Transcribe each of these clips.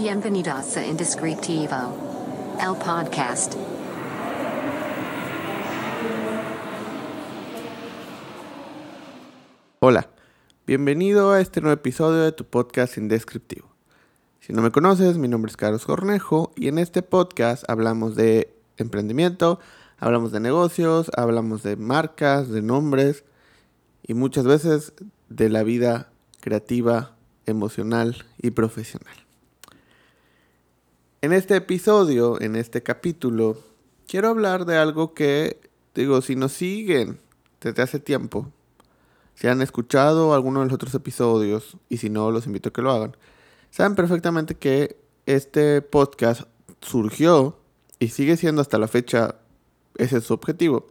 Bienvenidos a Indescriptivo, el podcast. Hola, bienvenido a este nuevo episodio de tu podcast Indescriptivo. Si no me conoces, mi nombre es Carlos Cornejo y en este podcast hablamos de emprendimiento, hablamos de negocios, hablamos de marcas, de nombres y muchas veces de la vida creativa, emocional y profesional. En este episodio, en este capítulo, quiero hablar de algo que, digo, si nos siguen desde hace tiempo, si han escuchado alguno de los otros episodios, y si no, los invito a que lo hagan, saben perfectamente que este podcast surgió y sigue siendo hasta la fecha, ese es su objetivo,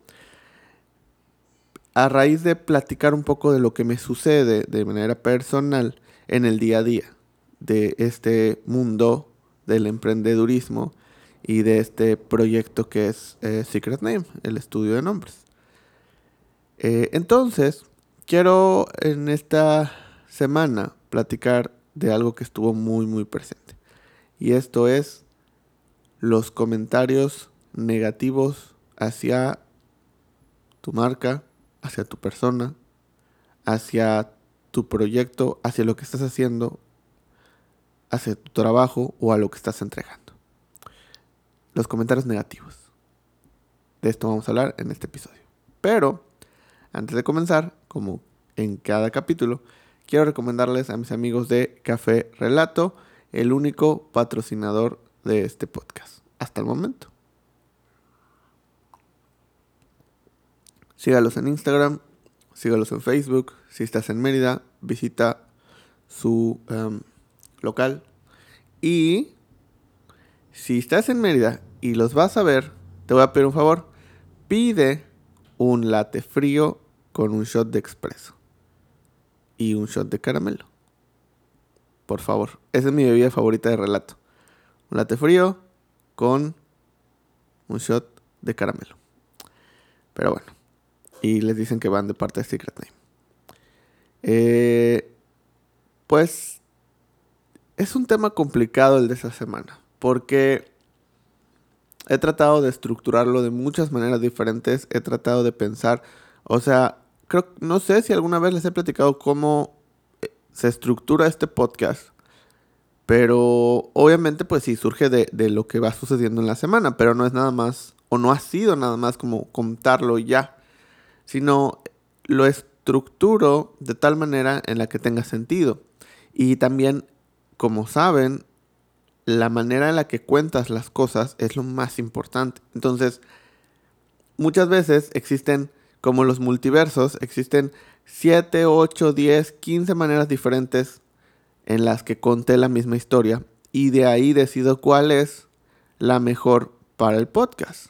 a raíz de platicar un poco de lo que me sucede de manera personal en el día a día de este mundo del emprendedurismo y de este proyecto que es eh, Secret Name, el estudio de nombres. Eh, entonces, quiero en esta semana platicar de algo que estuvo muy, muy presente. Y esto es los comentarios negativos hacia tu marca, hacia tu persona, hacia tu proyecto, hacia lo que estás haciendo hacia tu trabajo o a lo que estás entregando. Los comentarios negativos. De esto vamos a hablar en este episodio. Pero, antes de comenzar, como en cada capítulo, quiero recomendarles a mis amigos de Café Relato, el único patrocinador de este podcast hasta el momento. Sígalos en Instagram, sígalos en Facebook. Si estás en Mérida, visita su em, local. Y si estás en Mérida y los vas a ver, te voy a pedir un favor. Pide un latte frío con un shot de expreso y un shot de caramelo. Por favor, esa es mi bebida favorita de relato. Un latte frío con un shot de caramelo. Pero bueno, y les dicen que van de parte de Secret Name. Eh, pues es un tema complicado el de esa semana, porque he tratado de estructurarlo de muchas maneras diferentes, he tratado de pensar, o sea, creo, no sé si alguna vez les he platicado cómo eh, se estructura este podcast, pero obviamente pues sí surge de, de lo que va sucediendo en la semana, pero no es nada más, o no ha sido nada más como contarlo ya, sino lo estructuro de tal manera en la que tenga sentido. Y también como saben, la manera en la que cuentas las cosas es lo más importante. Entonces, muchas veces existen, como los multiversos, existen 7, 8, 10, 15 maneras diferentes en las que conté la misma historia y de ahí decido cuál es la mejor para el podcast.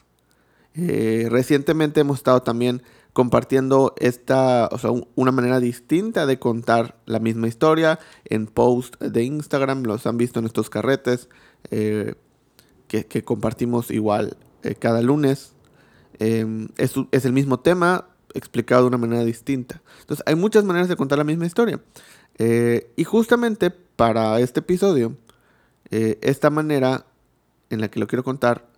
Eh, recientemente hemos estado también compartiendo esta, o sea, una manera distinta de contar la misma historia en post de Instagram, los han visto en estos carretes eh, que, compartimos igual eh, cada lunes. Em, es, es, el mismo tema explicado de una manera distinta. Entonces, hay muchas maneras de contar la misma historia. Eh, y justamente para este episodio, esta manera en la que lo quiero contar,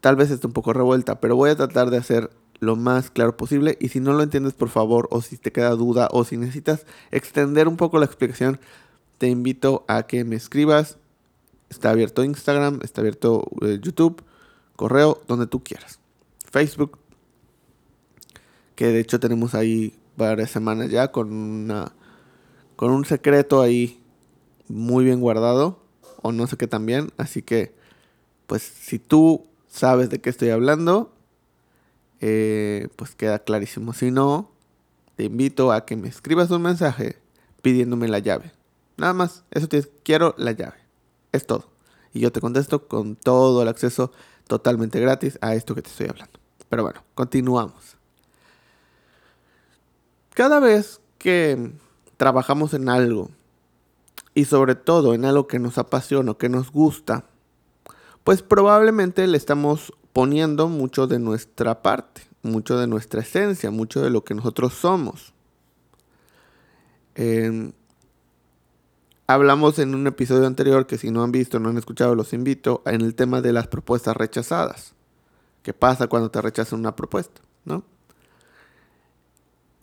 tal vez esté un poco revuelta, pero voy a tratar de hacer lo más claro posible. Y si no lo entiendes, por favor, o si te queda duda, o si necesitas extender un poco la explicación, te invito a que me escribas. Está abierto Instagram, está abierto eh, YouTube, correo, donde tú quieras. Facebook, que de hecho tenemos ahí varias semanas ya con una con un secreto ahí muy bien guardado o no sé qué también, así que pues si tú sabes de qué estoy hablando, eh, pues queda clarísimo. Si no, te invito a que me escribas un mensaje pidiéndome la llave. Nada más, eso te quiero la llave. Es todo. Y yo te contesto con todo el acceso totalmente gratis a esto que te estoy hablando. Pero bueno, continuamos. Cada vez que trabajamos en algo, y sobre todo en algo que nos apasiona o que nos gusta, pues probablemente le estamos poniendo mucho de nuestra parte, mucho de nuestra esencia, mucho de lo que nosotros somos. Em, hablamos en un episodio anterior que si no han visto, no han escuchado, los invito en el tema de las propuestas rechazadas. ¿Qué pasa cuando te rechazan una propuesta? ¿no?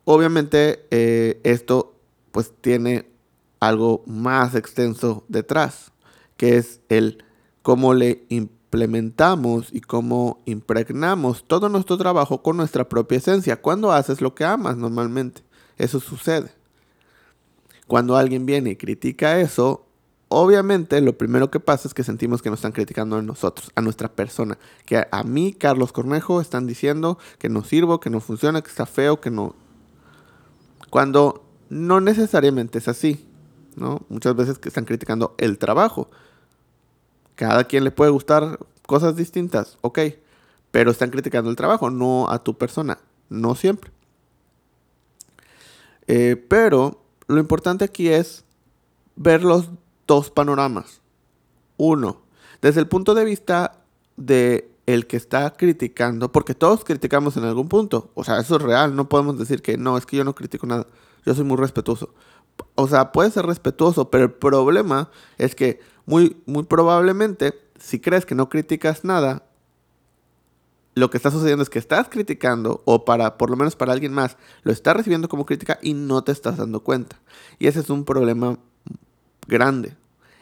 Obviamente eh, esto pues tiene algo más extenso detrás, que es el cómo le y cómo impregnamos todo nuestro trabajo con nuestra propia esencia. Cuando haces lo que amas normalmente, eso sucede. Cuando alguien viene y critica eso, obviamente lo primero que pasa es que sentimos que nos están criticando a nosotros, a nuestra persona. Que a mí, Carlos Cornejo, están diciendo que no sirvo, que no funciona, que está feo, que no... Cuando no necesariamente es así, ¿no? Muchas veces que están criticando el trabajo. Cada quien le puede gustar cosas distintas, ok. Pero están criticando el trabajo, no a tu persona. No siempre. Eh, pero lo importante aquí es ver los dos panoramas. Uno, desde el punto de vista de el que está criticando, porque todos criticamos en algún punto, o sea, eso es real, no podemos decir que no, es que yo no critico nada, yo soy muy respetuoso. O sea, puede ser respetuoso, pero el problema es que muy, muy probablemente, si crees que no criticas nada, lo que está sucediendo es que estás criticando, o para, por lo menos para alguien más, lo estás recibiendo como crítica y no te estás dando cuenta. Y ese es un problema grande.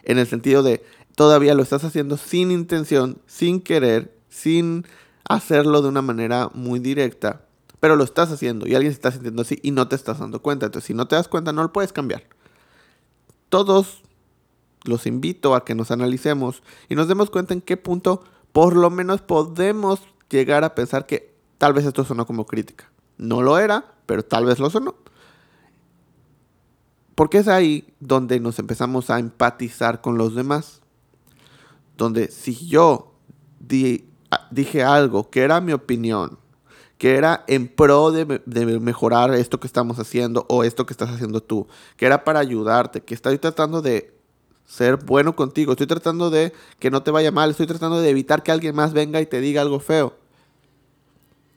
En el sentido de todavía lo estás haciendo sin intención, sin querer, sin hacerlo de una manera muy directa. Pero lo estás haciendo y alguien se está sintiendo así y no te estás dando cuenta. Entonces, si no te das cuenta, no lo puedes cambiar. Todos los invito a que nos analicemos y nos demos cuenta en qué punto por lo menos podemos llegar a pensar que tal vez esto sonó como crítica. No lo era, pero tal vez lo sonó. Porque es ahí donde nos empezamos a empatizar con los demás. Donde si yo dije algo que era mi opinión, que era en pro de, de, mejorar esto que estamos haciendo o esto que estás haciendo tú, que era para ayudarte, que estoy tratando de ser bueno contigo, estoy tratando de que no te vaya mal, estoy tratando de evitar que alguien más venga y te diga algo feo.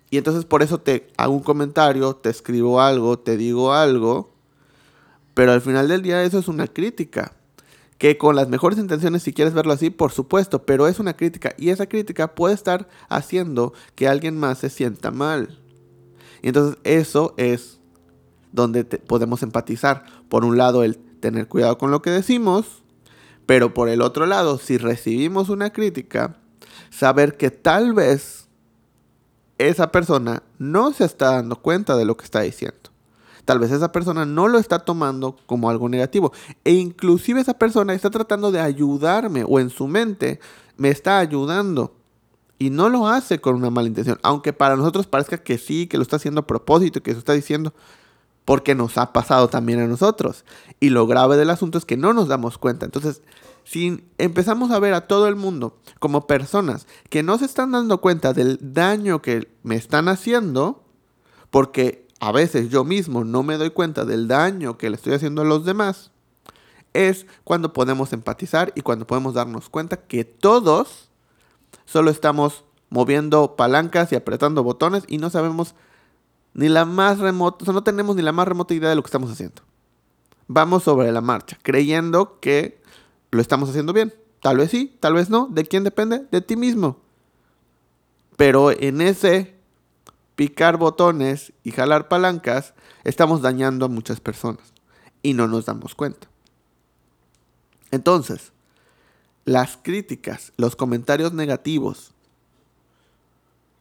Y entonces por eso te hago un comentario, te escribo algo, te digo algo, pero al final del día eso es una crítica. Que con las mejores intenciones, si quieres verlo así, por supuesto, pero es una crítica. Y esa crítica puede estar haciendo que alguien más se sienta mal. Y entonces eso es donde podemos empatizar. Por un lado, el tener cuidado con lo que decimos pero por el otro lado, si recibimos una crítica, saber que tal vez esa persona no se está dando cuenta de lo que está diciendo. Tal vez esa persona no lo está tomando como algo negativo. E inclusive esa persona está tratando de ayudarme o en su mente me está ayudando. Y no lo hace con una mala intención. Aunque para nosotros parezca que sí, que lo está haciendo a propósito, que eso está diciendo porque nos ha pasado también a nosotros. Y lo grave del asunto es que no nos damos cuenta. Entonces, si empezamos a ver a todo el mundo como personas que no se están dando cuenta del daño que me están haciendo, porque a veces yo mismo no me doy cuenta del daño que le estoy haciendo a los demás, es cuando podemos empatizar y cuando podemos darnos cuenta que todos solo estamos moviendo palancas y apretando botones y no sabemos ni la más remota, o sea, no tenemos ni la más remota idea de lo que estamos haciendo. Vamos sobre la marcha, creyendo que lo estamos haciendo bien. Tal vez sí, tal vez no. ¿De quién depende? De ti mismo. Pero en ese picar botones y jalar palancas, estamos dañando a muchas personas y no nos damos cuenta. Entonces, las críticas, los comentarios negativos,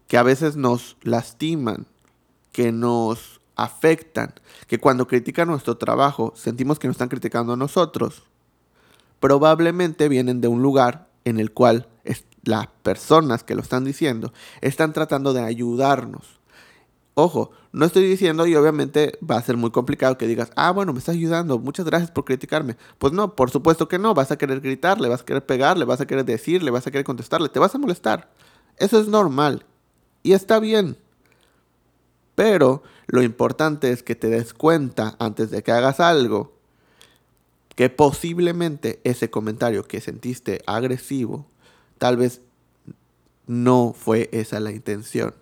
que a veces nos lastiman, que nos afectan, que cuando critican nuestro trabajo sentimos que nos están criticando a nosotros, probablemente vienen de un lugar en el cual las personas que lo están diciendo están tratando de ayudarnos. Ojo, no estoy diciendo y obviamente va a ser muy complicado que digas, ah, bueno, me estás ayudando, muchas gracias por criticarme. Pues no, por supuesto que no, vas a querer gritarle, vas a querer pegarle, vas a querer decirle, vas a querer contestarle, te vas a molestar. Eso es normal y está bien. Pero lo importante es que te des cuenta antes de que hagas algo que posiblemente ese comentario que sentiste agresivo, tal vez no fue esa la intención.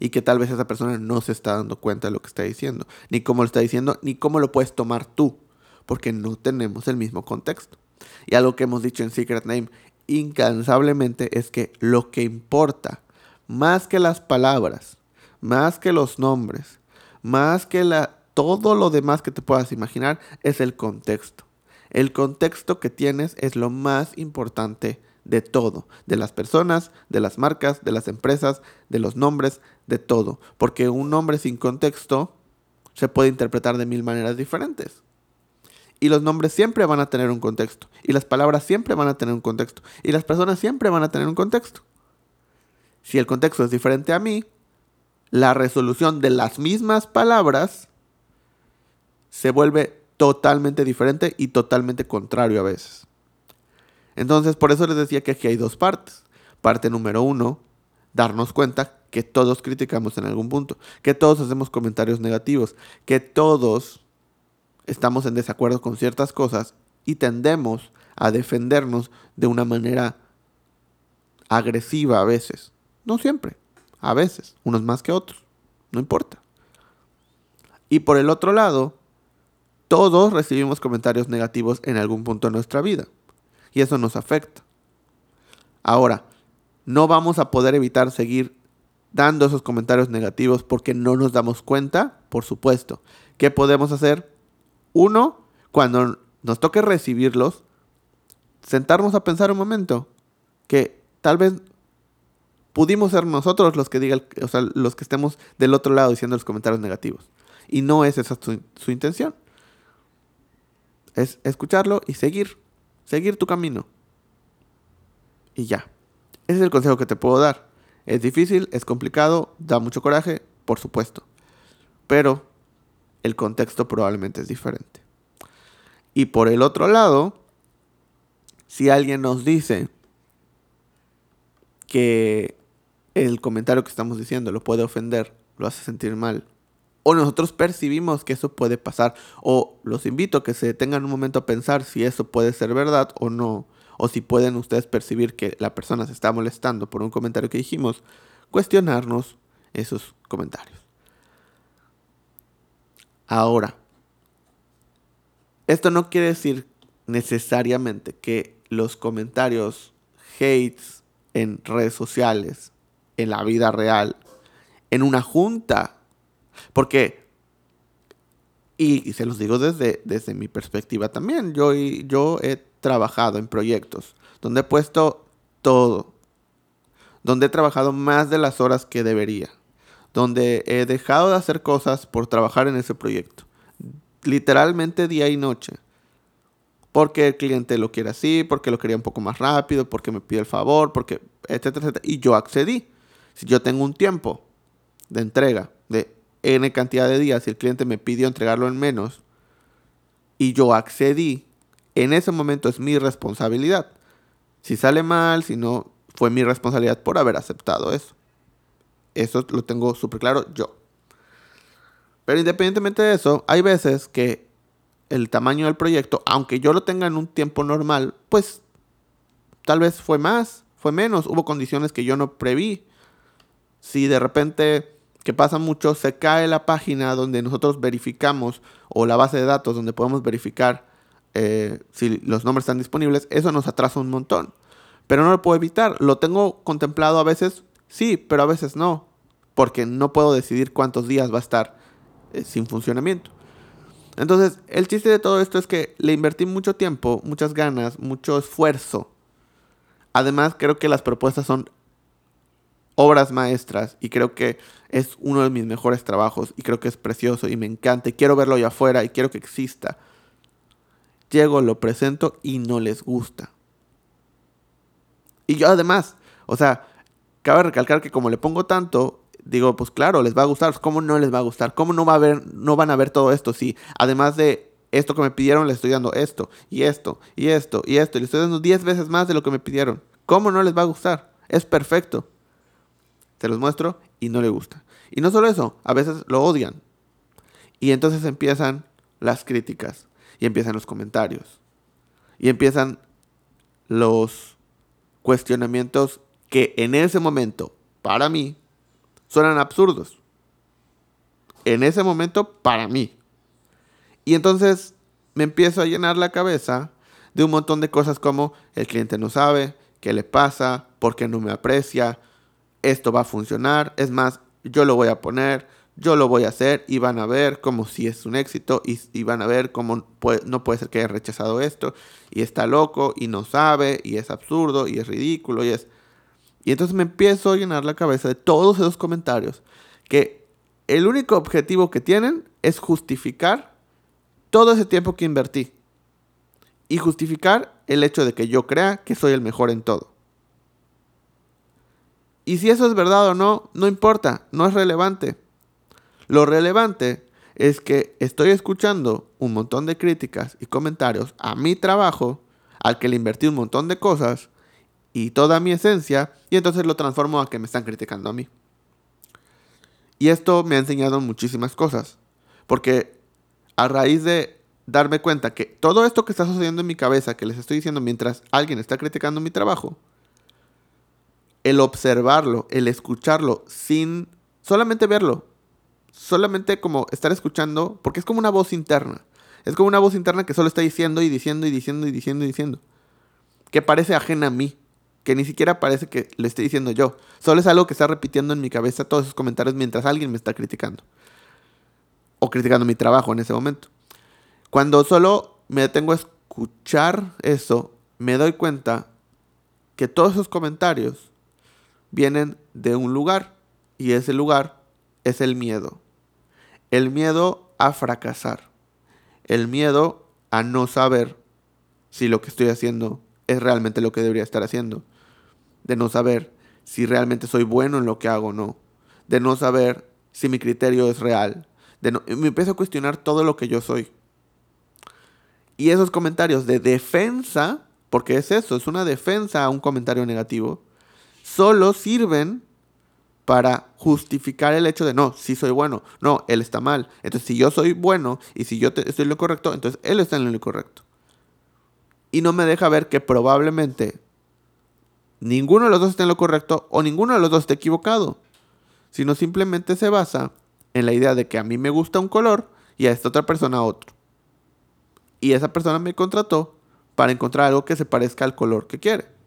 Y que tal vez esa persona no se está dando cuenta de lo que está diciendo, ni cómo lo está diciendo, ni cómo lo puedes tomar tú. porque no tenemos el mismo contexto. Y algo que hemos dicho en Secret Name incansablemente es que lo que importa, más que las palabras, más que los nombres, más que la, todo lo demás que te puedas imaginar, es el contexto. El contexto que tienes es lo más importante de todo, de las personas, de las marcas, de las empresas, de los nombres, de todo. Porque un nombre sin contexto se puede interpretar de mil maneras diferentes. Y los nombres siempre van a tener un contexto. Y las palabras siempre van a tener un contexto. Y las personas siempre van a tener un contexto. Si el contexto es diferente a mí, la resolución de las mismas palabras se vuelve totalmente diferente y totalmente contrario a veces. Entonces, por eso les decía que aquí hay dos partes. Parte número uno, darnos cuenta que todos criticamos en algún punto, que todos hacemos comentarios negativos, que todos estamos en desacuerdo con ciertas cosas y tendemos a defendernos de una manera agresiva a veces. No siempre, a veces, unos más que otros, no importa. Y por el otro lado, todos recibimos comentarios negativos en algún punto de nuestra vida y eso nos afecta. Ahora, no vamos a poder evitar seguir dando esos comentarios negativos porque no nos damos cuenta, por supuesto. ¿Qué podemos hacer? Uno, cuando nos toque recibirlos, sentarnos a pensar un momento que tal vez pudimos ser nosotros los que digan, o sea, los que estemos del otro lado diciendo los comentarios negativos. Y no es esa su, su intención. Es escucharlo y seguir seguir tu camino. Y ya. Ese es el consejo que te puedo dar. Es difícil, es complicado, da mucho coraje, por supuesto. Pero el contexto probablemente es diferente. Y por el otro lado, si alguien nos dice que el comentario que estamos diciendo lo puede ofender, lo hace sentir mal, o nosotros percibimos que eso puede pasar, o los invito a que se detengan un momento a pensar si eso puede ser verdad o no, o si pueden ustedes percibir que la persona se está molestando por un comentario que dijimos, cuestionarnos esos comentarios. Ahora, esto no quiere decir necesariamente que los comentarios hates en redes sociales, en la vida real, en una junta porque, y, se los digo desde, desde mi perspectiva también, yo, yo he trabajado en proyectos donde he puesto todo, donde he trabajado más de las horas que debería, donde he dejado de hacer cosas por trabajar en ese proyecto, literalmente día y noche, porque el cliente lo quiere así, porque lo quería un poco más rápido, porque me pide el favor, porque etcétera, etcétera, y yo accedí. Si yo tengo un tiempo de entrega de N cantidad de días y el cliente me pidió entregarlo en menos y yo accedí, en ese momento es mi responsabilidad. Si sale mal, si no, fue mi responsabilidad por haber aceptado eso. Eso lo tengo súper claro yo. Pero independientemente de eso, hay veces que el tamaño del proyecto, aunque yo lo tenga en un tiempo normal, pues tal vez fue más, fue menos, hubo condiciones que yo no preví. Si de repente que pasa mucho, se cae la página donde nosotros verificamos o la base de datos donde podemos verificar eh, si los nombres están disponibles, eso nos atrasa un montón. Pero no lo puedo evitar. Lo tengo contemplado a veces, sí, pero a veces no. Porque no puedo decidir cuántos días va a estar eh, sin funcionamiento. Entonces, el chiste de todo esto es que le invertí mucho tiempo, muchas ganas, mucho esfuerzo. Además, creo que las propuestas son obras maestras y creo que es uno de mis mejores trabajos y creo que es precioso y me encanta y quiero verlo allá afuera y quiero que exista. Llego, lo presento y no les gusta. Y yo además, o sea, cabe recalcar que como le pongo tanto, digo, pues claro, les va a gustar, ¿cómo no les va a gustar? ¿Cómo no va a ver no van a ver todo esto si además de esto que me pidieron les estoy dando esto y esto y esto y esto y les estoy dando 10 veces más de lo que me pidieron? ¿Cómo no les va a gustar? Es perfecto. Te los muestro y no le gusta. Y no solo eso, a veces lo odian. Y entonces empiezan las críticas y empiezan los comentarios y empiezan los cuestionamientos que en ese momento, para mí, suenan absurdos. En ese momento, para mí. Y entonces me empiezo a llenar la cabeza de un montón de cosas como el cliente no sabe, qué le pasa, por qué no me aprecia, esto va a funcionar, es más, yo lo voy a poner, yo lo voy a hacer y van a ver como si es un éxito y, van a ver cómo no puede ser que haya rechazado esto y está loco y no sabe y es absurdo y es ridículo y es... Y entonces me empiezo a llenar la cabeza de todos esos comentarios que el único objetivo que tienen es justificar todo ese tiempo que invertí y justificar el hecho de que yo crea que soy el mejor en todo. Y si eso es verdad o no, no importa, no es relevante. Lo relevante es que estoy escuchando un montón de críticas y comentarios a mi trabajo, al que le invertí un montón de cosas y toda mi esencia, y entonces lo transformo a que me están criticando a mí. Y esto me ha enseñado muchísimas cosas, porque a raíz de darme cuenta que todo esto que está sucediendo en mi cabeza, que les estoy diciendo mientras alguien está criticando mi trabajo, el observarlo, el escucharlo, sin solamente verlo, solamente como estar escuchando, porque es como una voz interna. Es como una voz interna que solo está diciendo y diciendo y diciendo y diciendo y diciendo. Que parece ajena a mí. Que ni siquiera parece que le esté diciendo yo. Solo es algo que está repitiendo en mi cabeza todos esos comentarios mientras alguien me está criticando. O criticando mi trabajo en ese momento. Cuando solo me detengo a escuchar eso, me doy cuenta que todos esos comentarios vienen de un lugar y ese lugar es el miedo. El miedo a fracasar. El miedo a no saber si lo que estoy haciendo es realmente lo que debería estar haciendo. De no saber si realmente soy bueno en lo que hago o no. De no saber si mi criterio es real. Me empiezo a cuestionar todo lo que yo soy. Y esos comentarios de defensa, porque es eso, es una defensa a un comentario negativo, solo sirven para justificar el hecho de no, sí soy bueno, no, él está mal. Entonces, si yo soy bueno y si yo estoy en lo correcto, entonces él está en lo incorrecto. Y no me deja ver que probablemente ninguno de los dos esté en lo correcto o ninguno de los dos esté equivocado, sino simplemente se basa en la idea de que a mí me gusta un color y a esta otra persona otro. Y esa persona me contrató para encontrar algo que se parezca al color que quiere.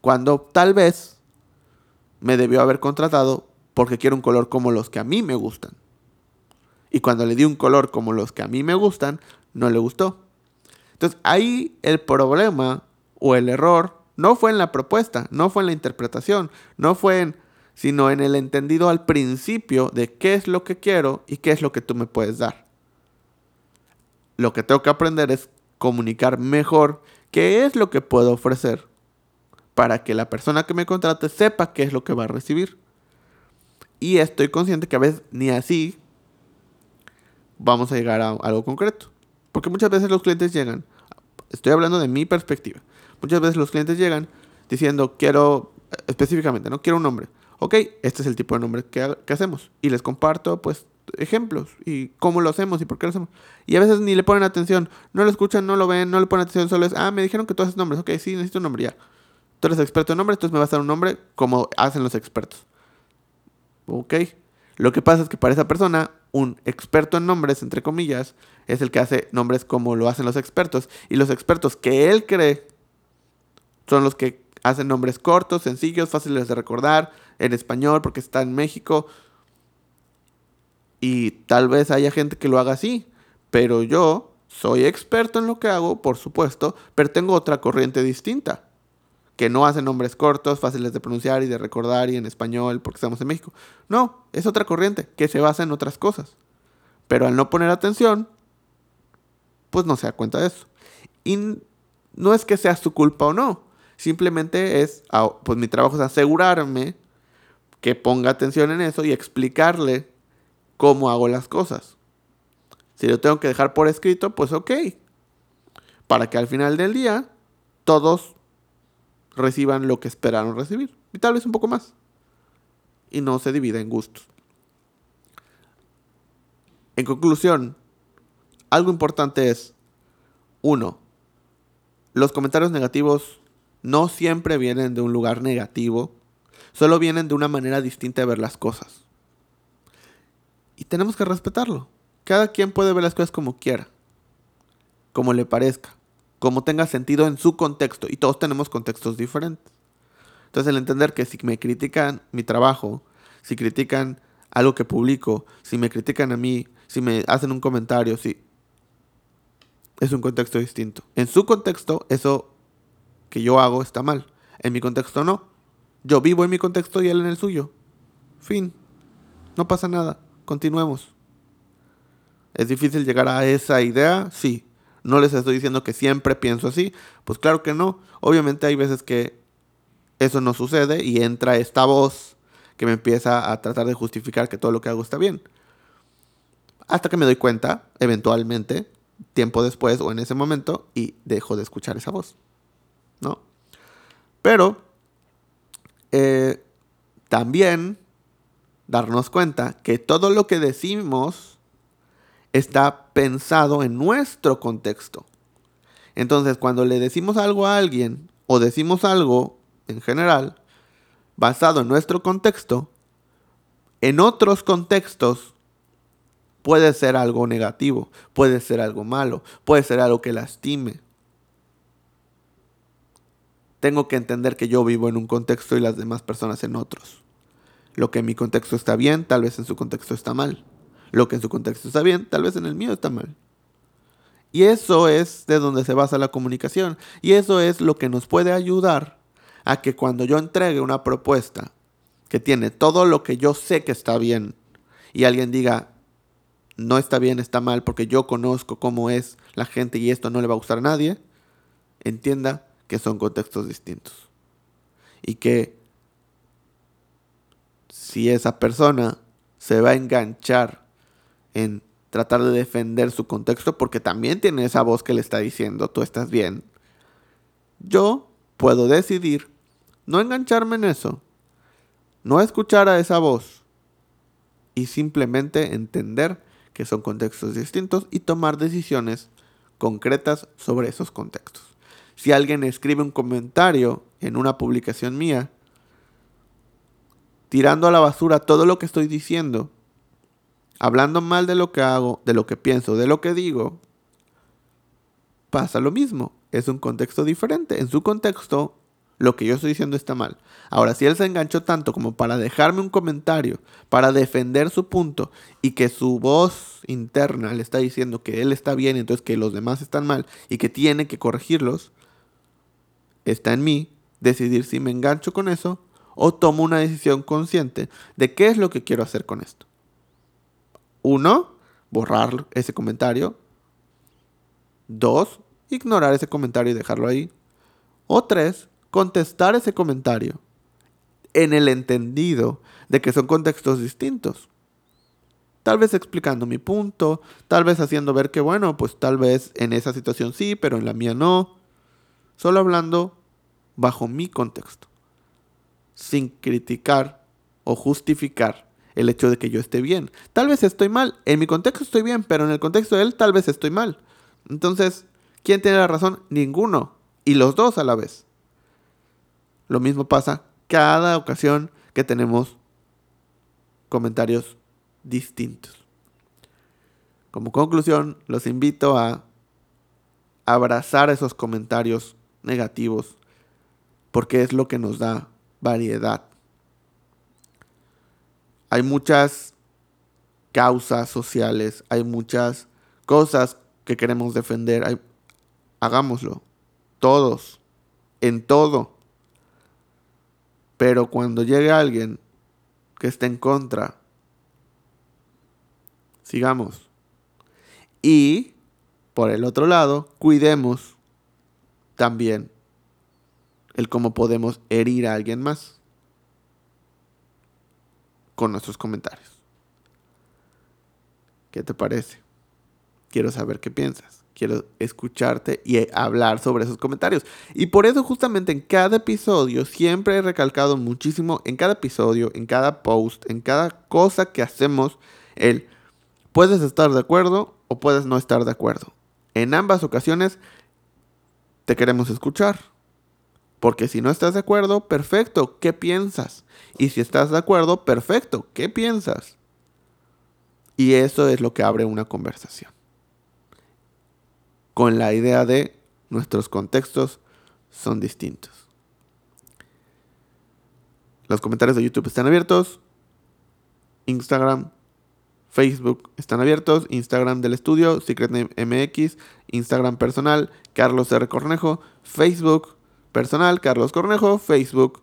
Cuando tal vez me debió haber contratado porque quiero un color como los que a mí me gustan. Y cuando le di un color como los que a mí me gustan, no le gustó. Entonces ahí el problema o el error no fue en la propuesta, no fue en la interpretación, no fue en, sino en el entendido al principio de qué es lo que quiero y qué es lo que tú me puedes dar. Lo que tengo que aprender es comunicar mejor qué es lo que puedo ofrecer para que la persona que me contrate sepa qué es lo que va a recibir. Y estoy consciente que a veces ni así vamos a llegar a algo concreto. Porque muchas veces los clientes llegan, estoy hablando de mi perspectiva, muchas veces los clientes llegan diciendo quiero específicamente, no quiero un nombre. Ok, este es el tipo de nombre que, que hacemos. Y les comparto pues ejemplos y cómo lo hacemos y por qué lo hacemos. Y a veces ni le ponen atención, no lo escuchan, no lo ven, no le ponen atención, solo es, ah, me dijeron que tú haces nombres, ok, sí, necesito un nombre ya tú eres experto en nombres, entonces me vas a dar un nombre como hacen los expertos. Ok. Lo que pasa es que para esa persona, un experto en nombres, entre comillas, es el que hace nombres como lo hacen los expertos. Y los expertos que él cree son los que hacen nombres cortos, sencillos, fáciles de recordar, en español, porque está en México. Y tal vez haya gente que lo haga así. Pero yo soy experto en lo que hago, por supuesto, pero tengo otra corriente distinta que no hace nombres cortos, fáciles de pronunciar y de recordar y en español porque estamos en México. No, es otra corriente que se basa en otras cosas. Pero al no poner atención, pues no se da cuenta de eso. Y no es que sea su culpa o no, simplemente es, pues mi trabajo es asegurarme que ponga atención en eso y explicarle cómo hago las cosas. Si lo tengo que dejar por escrito, pues ok. Para que al final del día todos reciban lo que esperaron recibir. Y tal vez un poco más. Y no se divida en gustos. En conclusión, algo importante es, uno, los comentarios negativos no siempre vienen de un lugar negativo, solo vienen de una manera distinta de ver las cosas. Y tenemos que respetarlo. Cada quien puede ver las cosas como quiera, como le parezca, como tenga sentido en su contexto. Y todos tenemos contextos diferentes. Entonces el entender que si me critican mi trabajo, si critican algo que publico, si me critican a mí, si me hacen un comentario, si es un contexto distinto. En su contexto, eso que yo hago está mal. En mi contexto no. Yo vivo en mi contexto y él en el suyo. Fin. No pasa nada. Continuemos. ¿Es difícil llegar a esa idea? Sí. No les estoy diciendo que siempre pienso así. Pues claro que no. Obviamente hay veces que eso no sucede y entra esta voz que me empieza a tratar de justificar que todo lo que hago está bien. Hasta que me doy cuenta, eventualmente, tiempo después o en ese momento, y dejo de escuchar esa voz. ¿No? Pero eh, también darnos cuenta que todo lo que decimos está pensado en nuestro contexto. Entonces, cuando le decimos algo a alguien o decimos algo en general, basado en nuestro contexto, en otros contextos puede ser algo negativo, puede ser algo malo, puede ser algo que lastime. Tengo que entender que yo vivo en un contexto y las demás personas en otros. Lo que en mi contexto está bien, tal vez en su contexto está mal. Lo que en su contexto está bien, tal vez en el mío está mal. Y eso es de donde se basa la comunicación. Y eso es lo que nos puede ayudar a que cuando yo entregue una propuesta que tiene todo lo que yo sé que está bien y alguien diga, no está bien, está mal, porque yo conozco cómo es la gente y esto no le va a gustar a nadie, entienda que son contextos distintos. Y que si esa persona se va a enganchar en tratar de defender su contexto, porque también tiene esa voz que le está diciendo, tú estás bien, yo puedo decidir no engancharme en eso. No escuchar a esa voz. Y simplemente entender que son contextos distintos y tomar decisiones concretas sobre esos contextos. Si alguien escribe un comentario en una publicación mía, tirando a la basura todo lo que estoy diciendo, hablando mal de lo que hago, de lo que pienso, de lo que digo, pasa lo mismo. Es un contexto diferente. En su contexto, lo que yo estoy diciendo está mal. Ahora, si él se enganchó tanto como para dejarme un comentario, para defender su punto y que su voz interna le está diciendo que él está bien, entonces que los demás están mal y que tiene que corregirlos, está en mí decidir si me engancho con eso o tomo una decisión consciente de qué es lo que quiero hacer con esto. Uno, borrar ese comentario. Dos, ignorar ese comentario y dejarlo ahí. O tres, contestar ese comentario en el entendido de que son contextos distintos. Tal vez explicando mi punto, tal vez haciendo ver que, bueno, pues tal vez en esa situación sí, pero en la mía no. Solo hablando bajo mi contexto, sin criticar o justificar el hecho de que yo esté bien. Tal vez estoy mal, en mi contexto estoy bien, pero en el contexto de él tal vez estoy mal. Entonces, ¿quién tiene la razón? Ninguno. Y los dos a la vez. Lo mismo pasa cada ocasión que tenemos comentarios distintos. Como conclusión, los invito a abrazar esos comentarios negativos porque es lo que nos da variedad. Hay muchas causas sociales, hay muchas cosas que queremos defender. hagámoslo, todos, en todo. Pero cuando llegue alguien que esté en contra, sigamos. Y, por el otro lado, cuidemos también el cómo podemos herir a alguien más con nuestros comentarios. ¿Qué te parece? Quiero saber qué piensas quiero escucharte y hablar sobre esos comentarios. Y por eso justamente en cada episodio siempre he recalcado muchísimo, en cada episodio, en cada post, en cada cosa que hacemos, el puedes estar de acuerdo o puedes no estar de acuerdo. En ambas ocasiones te queremos escuchar. Porque si no estás de acuerdo, perfecto, ¿qué piensas? Y si estás de acuerdo, perfecto, ¿qué piensas? Y eso es lo que abre una conversación. Con la idea de nuestros contextos son distintos. Los comentarios de YouTube están abiertos. Instagram, Facebook están abiertos. Instagram del estudio, Secret MX. Instagram personal, Carlos R. Cornejo. Facebook personal, Carlos Cornejo. Facebook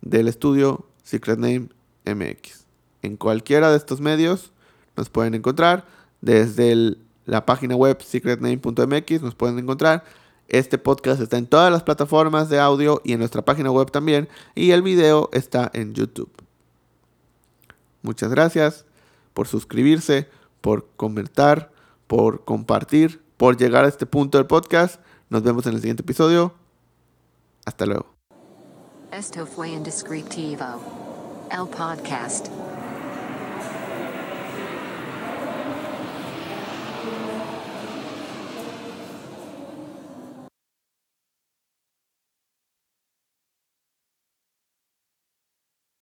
del estudio, Secret Name MX. En cualquiera de estos medios nos pueden encontrar. Desde la página web secretname.mx nos pueden encontrar. Este podcast está en todas las plataformas de audio y en nuestra página web también. Y el video está en YouTube. Muchas gracias por suscribirse, por comentar, por compartir, por llegar a este punto del podcast. Nos vemos en el siguiente episodio. Hasta luego. Esto fue Indescriptivo. El podcast.